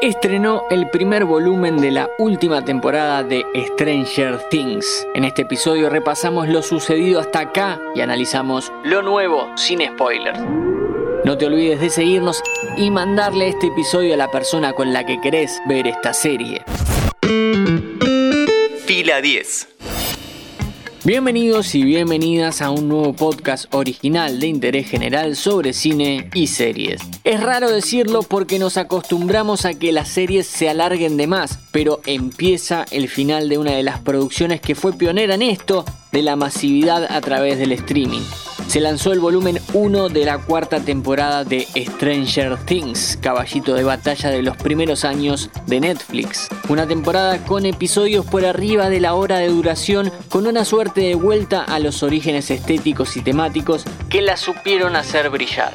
Estrenó el primer volumen de la última temporada de Stranger Things. En este episodio repasamos lo sucedido hasta acá y analizamos lo nuevo sin spoilers. No te olvides de seguirnos y mandarle este episodio a la persona con la que querés ver esta serie. Fila 10. Bienvenidos y bienvenidas a un nuevo podcast original de interés general sobre cine y series. Es raro decirlo porque nos acostumbramos a que las series se alarguen de más, pero empieza el final de una de las producciones que fue pionera en esto, de la masividad a través del streaming se lanzó el volumen 1 de la cuarta temporada de Stranger Things, caballito de batalla de los primeros años de Netflix. Una temporada con episodios por arriba de la hora de duración, con una suerte de vuelta a los orígenes estéticos y temáticos que la supieron hacer brillar.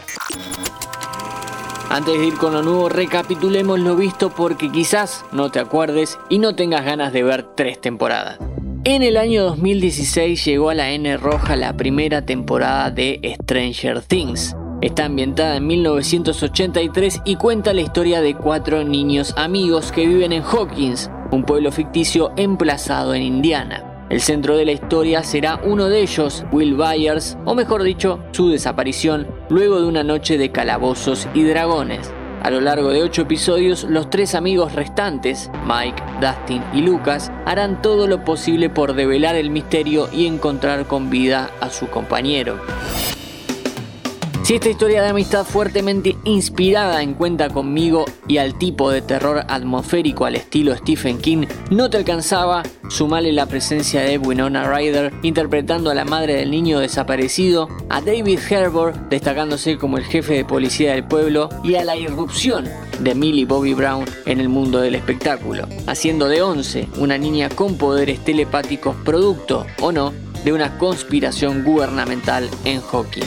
Antes de ir con lo nuevo, recapitulemos lo visto porque quizás no te acuerdes y no tengas ganas de ver tres temporadas. En el año 2016 llegó a la N Roja la primera temporada de Stranger Things. Está ambientada en 1983 y cuenta la historia de cuatro niños amigos que viven en Hawkins, un pueblo ficticio emplazado en Indiana. El centro de la historia será uno de ellos, Will Byers, o mejor dicho, su desaparición luego de una noche de calabozos y dragones. A lo largo de ocho episodios, los tres amigos restantes, Mike, Dustin y Lucas, harán todo lo posible por develar el misterio y encontrar con vida a su compañero. Si esta historia de amistad fuertemente inspirada en Cuenta conmigo y al tipo de terror atmosférico al estilo Stephen King no te alcanzaba, sumale la presencia de Winona Ryder interpretando a la madre del niño desaparecido, a David Harbour destacándose como el jefe de policía del pueblo y a la irrupción de Millie Bobby Brown en el mundo del espectáculo, haciendo de Once una niña con poderes telepáticos producto, o no, de una conspiración gubernamental en hockey.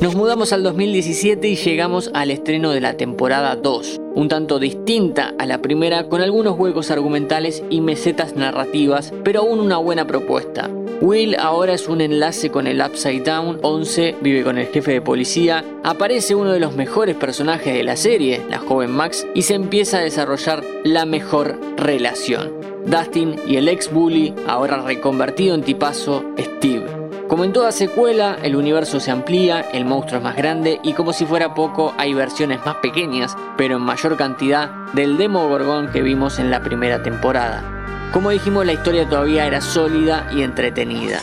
Nos mudamos al 2017 y llegamos al estreno de la temporada 2, un tanto distinta a la primera con algunos huecos argumentales y mesetas narrativas, pero aún una buena propuesta. Will ahora es un enlace con el Upside Down, 11 vive con el jefe de policía, aparece uno de los mejores personajes de la serie, la joven Max, y se empieza a desarrollar la mejor relación. Dustin y el ex bully, ahora reconvertido en tipazo, Steve. Como en toda secuela, el universo se amplía, el monstruo es más grande y como si fuera poco, hay versiones más pequeñas, pero en mayor cantidad, del Demogorgon que vimos en la primera temporada. Como dijimos, la historia todavía era sólida y entretenida.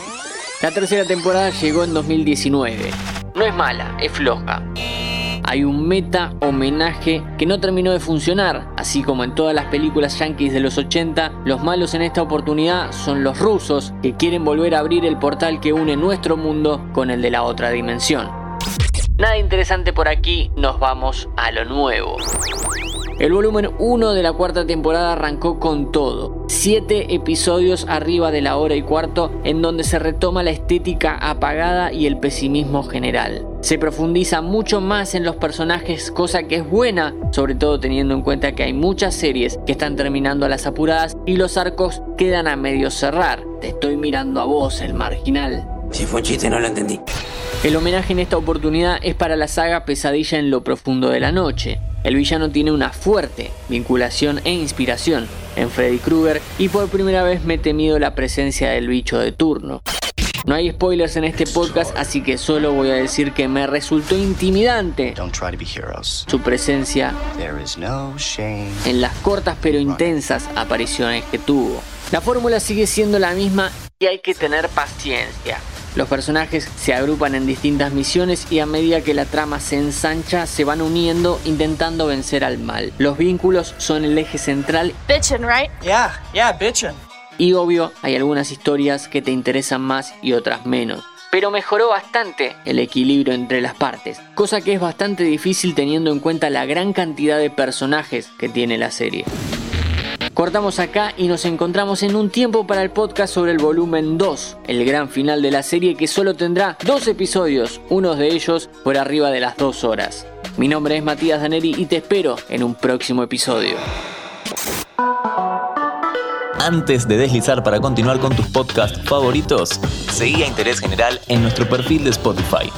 La tercera temporada llegó en 2019. No es mala, es floja hay un meta homenaje que no terminó de funcionar. Así como en todas las películas yankees de los 80, los malos en esta oportunidad son los rusos que quieren volver a abrir el portal que une nuestro mundo con el de la otra dimensión. Nada interesante por aquí, nos vamos a lo nuevo. El volumen 1 de la cuarta temporada arrancó con todo. Siete episodios arriba de la hora y cuarto en donde se retoma la estética apagada y el pesimismo general. Se profundiza mucho más en los personajes, cosa que es buena, sobre todo teniendo en cuenta que hay muchas series que están terminando a las apuradas y los arcos quedan a medio cerrar. Te estoy mirando a vos, el marginal. Si fue un chiste, no lo entendí. El homenaje en esta oportunidad es para la saga Pesadilla en lo profundo de la noche. El villano tiene una fuerte vinculación e inspiración en Freddy Krueger y por primera vez me he temido la presencia del bicho de turno. No hay spoilers en este podcast, así que solo voy a decir que me resultó intimidante su presencia en las cortas pero intensas apariciones que tuvo. La fórmula sigue siendo la misma y hay que tener paciencia. Los personajes se agrupan en distintas misiones y a medida que la trama se ensancha se van uniendo intentando vencer al mal. Los vínculos son el eje central. Bitchin', right? Yeah, yeah, bitchin'. Y obvio, hay algunas historias que te interesan más y otras menos. Pero mejoró bastante el equilibrio entre las partes, cosa que es bastante difícil teniendo en cuenta la gran cantidad de personajes que tiene la serie. Cortamos acá y nos encontramos en un tiempo para el podcast sobre el volumen 2, el gran final de la serie que solo tendrá dos episodios, uno de ellos por arriba de las dos horas. Mi nombre es Matías Daneri y te espero en un próximo episodio. Antes de deslizar para continuar con tus podcasts favoritos, seguí a Interés General en nuestro perfil de Spotify.